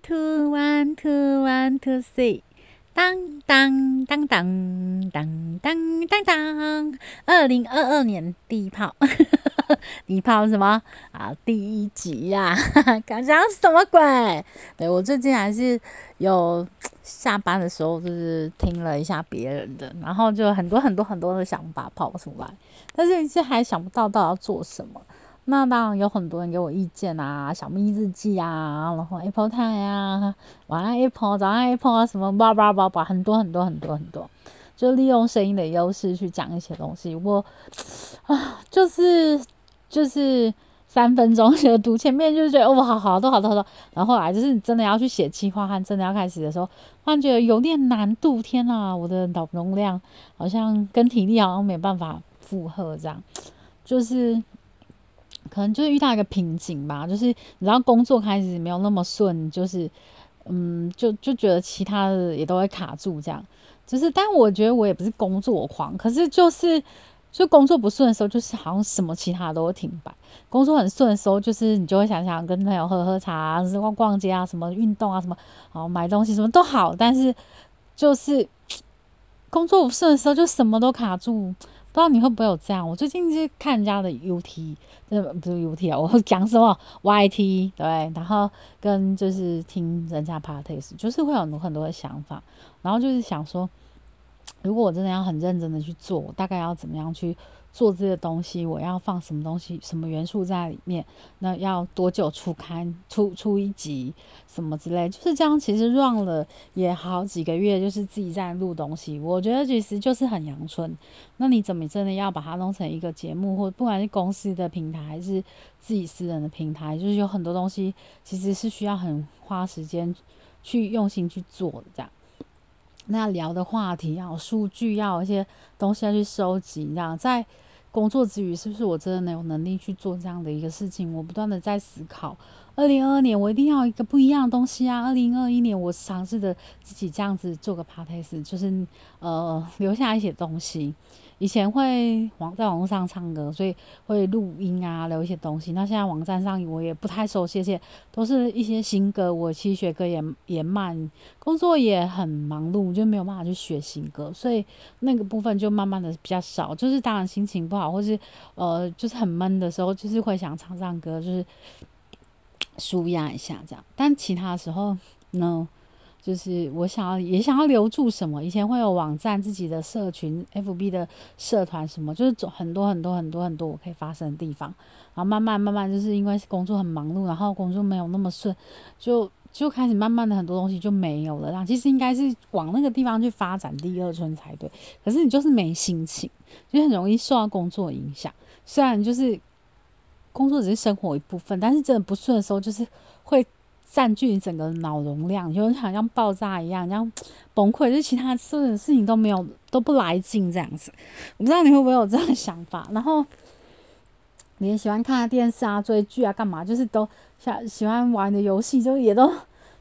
Two one two one two three，当当当当当当当当，二零二二年第一炮，第一炮什么啊？第一集呀，刚讲什么鬼？对我最近还是有下班的时候，就是听了一下别人的，然后就很多很多很多的想法跑出来，但是一直还想不到到底要做什么。那当然有很多人给我意见啊，小咪日记啊，然后 Apple Time 啊，晚安 Apple，早安 Apple 啊，什么叭叭叭叭，很多很多很多很多，就利用声音的优势去讲一些东西。我啊，就是就是三分钟就读前面，就是觉得哇，好多好多好多，然后后来就是真的要去写计划和真的要开始的时候，突然觉得有点难度。天呐，我的脑容量好像跟体力好像没办法负荷，这样就是。可能就是遇到一个瓶颈吧，就是你知道工作开始没有那么顺，就是嗯，就就觉得其他的也都会卡住这样。就是，但我觉得我也不是工作狂，可是就是就工作不顺的时候，就是好像什么其他都会停摆；工作很顺的时候，就是你就会想想跟朋友喝喝茶、逛逛街啊、什么运动啊、什么好买东西什么都好，但是就是工作不顺的时候，就什么都卡住。不知道你会不会有这样？我最近是看人家的 UT，这，不是 UT 啊，我讲什么 YT 对，然后跟就是听人家 parties，就是会有很多很多的想法，然后就是想说，如果我真的要很认真的去做，大概要怎么样去？做这些东西，我要放什么东西、什么元素在里面？那要多久出刊、出出一集什么之类？就是这样。其实 run 了也好几个月，就是自己在录东西。我觉得其实就是很阳春。那你怎么真的要把它弄成一个节目，或不管是公司的平台还是自己私人的平台，就是有很多东西其实是需要很花时间去用心去做的。这样，那聊的话题要数据，要一些东西要去收集，这样在。工作之余，是不是我真的能有能力去做这样的一个事情？我不断的在思考，二零二二年我一定要一个不一样的东西啊！二零二一年我尝试着自己这样子做个 p a r t s 就是呃留下一些东西。以前会网在网络上唱歌，所以会录音啊，留一些东西。那现在网站上我也不太熟悉，些都是一些新歌。我其实学歌也也慢，工作也很忙碌，就没有办法去学新歌，所以那个部分就慢慢的比较少。就是当然心情不好，或是呃就是很闷的时候，就是会想唱唱歌，就是舒压一下这样。但其他时候呢？就是我想要也想要留住什么？以前会有网站、自己的社群、FB 的社团什么，就是很多很多很多很多我可以发生的地方。然后慢慢慢慢，就是因为工作很忙碌，然后工作没有那么顺，就就开始慢慢的很多东西就没有了。然后其实应该是往那个地方去发展第二春才对，可是你就是没心情，就很容易受到工作影响。虽然就是工作只是生活一部分，但是真的不顺的时候，就是会。占据你整个脑容量，就好像爆炸一样，然后崩溃，就其他所有的事情都没有都不来劲这样子。我不知道你会不会有这样的想法。然后你也喜欢看电视啊、追剧啊、干嘛，就是都想喜欢玩的游戏，就也都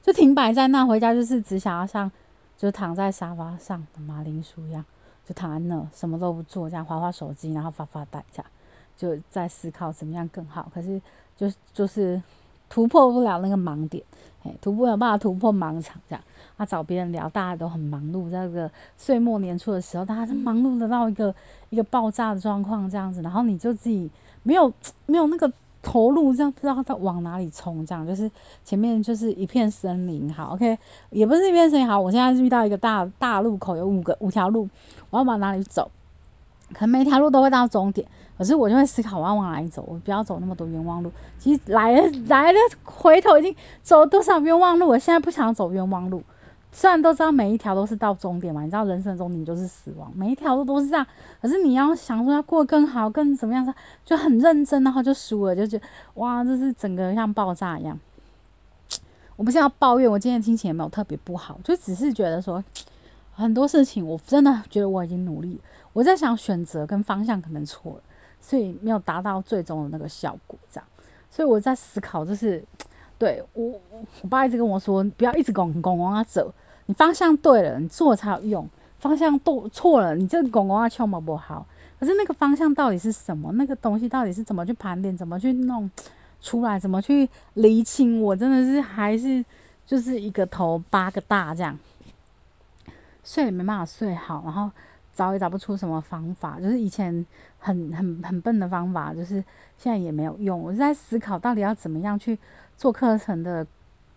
就停摆在那。回家就是只想要像就躺在沙发上的马铃薯一样，就躺在那什么都不做，这样划划手机，然后发发呆，这样就在思考怎么样更好。可是就就是。突破不了那个盲点，哎，突破有办法突破盲场这样。啊，找别人聊，大家都很忙碌，在这个岁末年初的时候，大家都忙碌的到一个一个爆炸的状况这样子，然后你就自己没有没有那个投入，这样不知道他往哪里冲，这样就是前面就是一片森林，好，OK，也不是一片森林，好，我现在遇到一个大大路口，有五个五条路，我要往哪里走？可能每条路都会到终点。可是我就会思考，我要往哪里走？我不要走那么多冤枉路。其实来了来了，回头已经走多少冤枉路？我现在不想走冤枉路。虽然都知道每一条都是到终点嘛，你知道人生终点就是死亡，每一条路都是这样。可是你要想说要过更好、更怎么样，就很认真，然后就输了，就觉哇，这是整个像爆炸一样。我不是要抱怨，我今天心情也没有特别不好，就只是觉得说很多事情我真的觉得我已经努力，我在想选择跟方向可能错了。所以没有达到最终的那个效果，这样，所以我在思考，就是 对我，我爸一直跟我说，不要一直拱拱往那走，你方向对了，你做才有用；方向都错了，你这拱拱啊，敲嘛不好。可是那个方向到底是什么？那个东西到底是怎么去盘点？怎么去弄 出来？怎么去厘清？我真的是还是就是一个头八个大这样，睡也没办法睡好，然后找也找不出什么方法，就是以前很很很笨的方法，就是现在也没有用。我在思考到底要怎么样去做课程的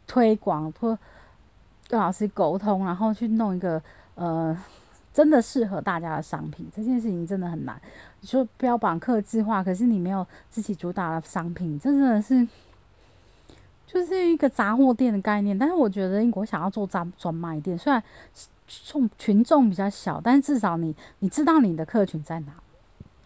推广，或跟老师沟通，然后去弄一个呃。真的适合大家的商品，这件事情真的很难。你说标榜客制化，可是你没有自己主打的商品，这真的是就是一个杂货店的概念。但是我觉得，英国想要做专专卖店，虽然众群众比较小，但是至少你你知道你的客群在哪。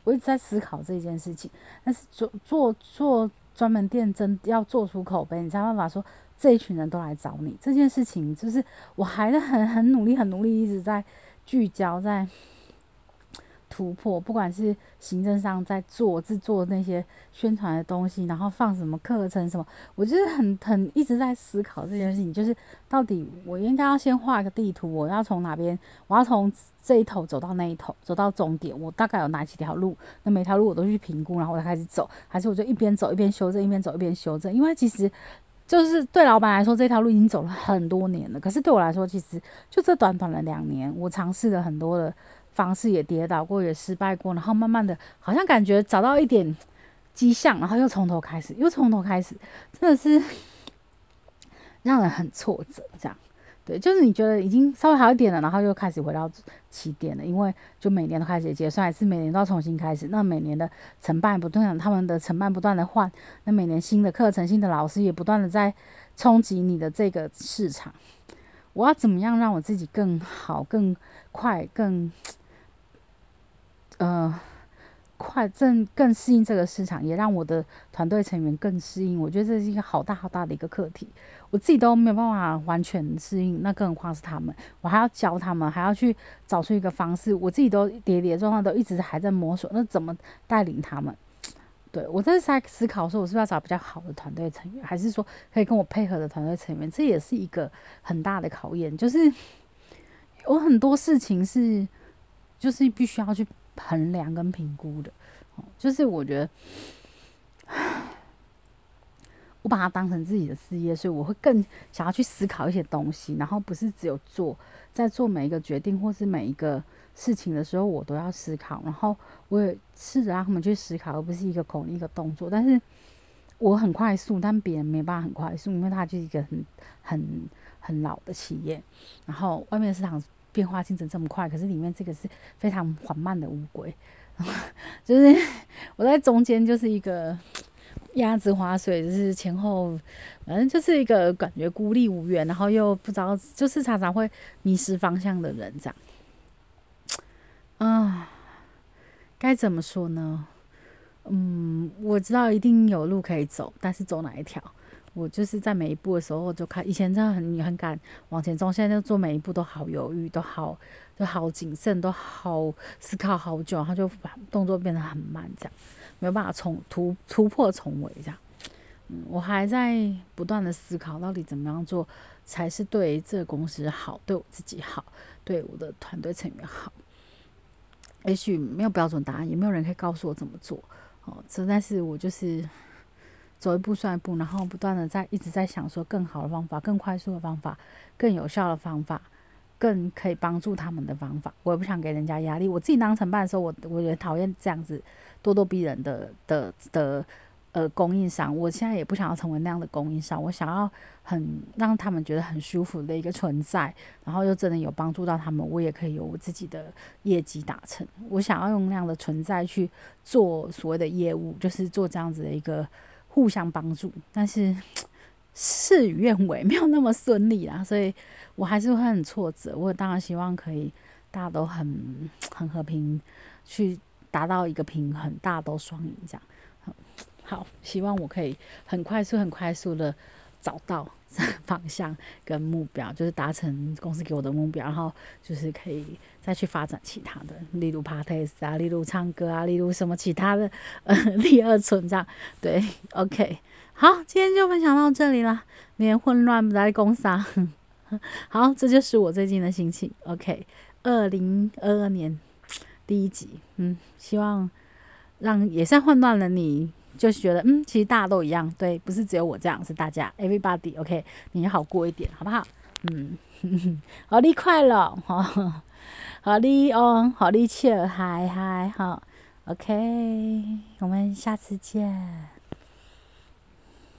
我一直在思考这件事情。但是做做做专门店，真要做出口碑，你才办法说这一群人都来找你。这件事情就是我还是很很努力，很努力，一直在。聚焦在突破，不管是行政上在做制作那些宣传的东西，然后放什么课程什么，我就是很很一直在思考这件事情，就是到底我应该要先画个地图，我要从哪边，我要从这一头走到那一头，走到终点，我大概有哪几条路，那每条路我都去评估，然后我才开始走，还是我就一边走一边修正，一边走一边修正，因为其实。就是对老板来说，这条路已经走了很多年了。可是对我来说，其实就这短短的两年，我尝试了很多的方式，也跌倒过，也失败过，然后慢慢的，好像感觉找到一点迹象，然后又从头开始，又从头开始，真的是 让人很挫折，这样。对，就是你觉得已经稍微好一点了，然后又开始回到起点了，因为就每年都开始结算，还是每年都要重新开始。那每年的承办不断，他们的承办不断的换，那每年新的课程、新的老师也不断的在冲击你的这个市场。我要怎么样让我自己更好、更快、更呃？快，正更适应这个市场，也让我的团队成员更适应。我觉得这是一个好大好大的一个课题，我自己都没有办法完全适应，那更何况是他们，我还要教他们，还要去找出一个方式。我自己都跌跌撞撞，都一直还在摸索，那怎么带领他们？对我这是在思考，说我是不是要找比较好的团队成员，还是说可以跟我配合的团队成员？这也是一个很大的考验，就是有很多事情是，就是必须要去。衡量跟评估的，就是我觉得，我把它当成自己的事业，所以我会更想要去思考一些东西，然后不是只有做，在做每一个决定或是每一个事情的时候，我都要思考，然后我也试着让他们去思考，而不是一个口令一个动作。但是我很快速，但别人没办法很快速，因为它就是一个很很很老的企业，然后外面市场。变化进程这么快，可是里面这个是非常缓慢的乌龟，就是我在中间就是一个鸭子划水，就是前后反正就是一个感觉孤立无援，然后又不知道，就是常常会迷失方向的人这样。啊，该怎么说呢？嗯，我知道一定有路可以走，但是走哪一条？我就是在每一步的时候就看，以前真的很很敢往前冲，现在就做每一步都好犹豫，都好都好谨慎，都好思考好久，然后就把动作变得很慢，这样没有办法重突突破重围这样。嗯，我还在不断的思考，到底怎么样做才是对这个公司好，对我自己好，对我的团队成员好。也许没有标准答案，也没有人可以告诉我怎么做。哦，这但是我就是。走一步算一步，然后不断的在一直在想说更好的方法、更快速的方法、更有效的方法、更可以帮助他们的方法。我也不想给人家压力。我自己当承办的时候，我我也讨厌这样子咄咄逼人的的的呃供应商。我现在也不想要成为那样的供应商。我想要很让他们觉得很舒服的一个存在，然后又真的有帮助到他们，我也可以有我自己的业绩达成。我想要用那样的存在去做所谓的业务，就是做这样子的一个。互相帮助，但是 事与愿违，没有那么顺利啦，所以我还是会很挫折。我当然希望可以大家都很 很和平，去达到一个平衡，大家都双赢这样。好，希望我可以很快速、很快速的找到方向跟目标，就是达成公司给我的目标，然后就是可以再去发展其他的，例如 parties 啊，例如唱歌啊，例如什么其他的呃 第二存这样。对，OK，好，今天就分享到这里了，连混乱不在公司啊。好，这就是我最近的心情。OK，二零二二年第一集，嗯，希望让也算混乱了你。就是觉得，嗯，其实大家都一样，对，不是只有我这样，是大家，everybody，OK，你好过一点，好不好？嗯，好，你快乐，哈，好，你哦，好，你切，嗨嗨，好，OK，我们下次见。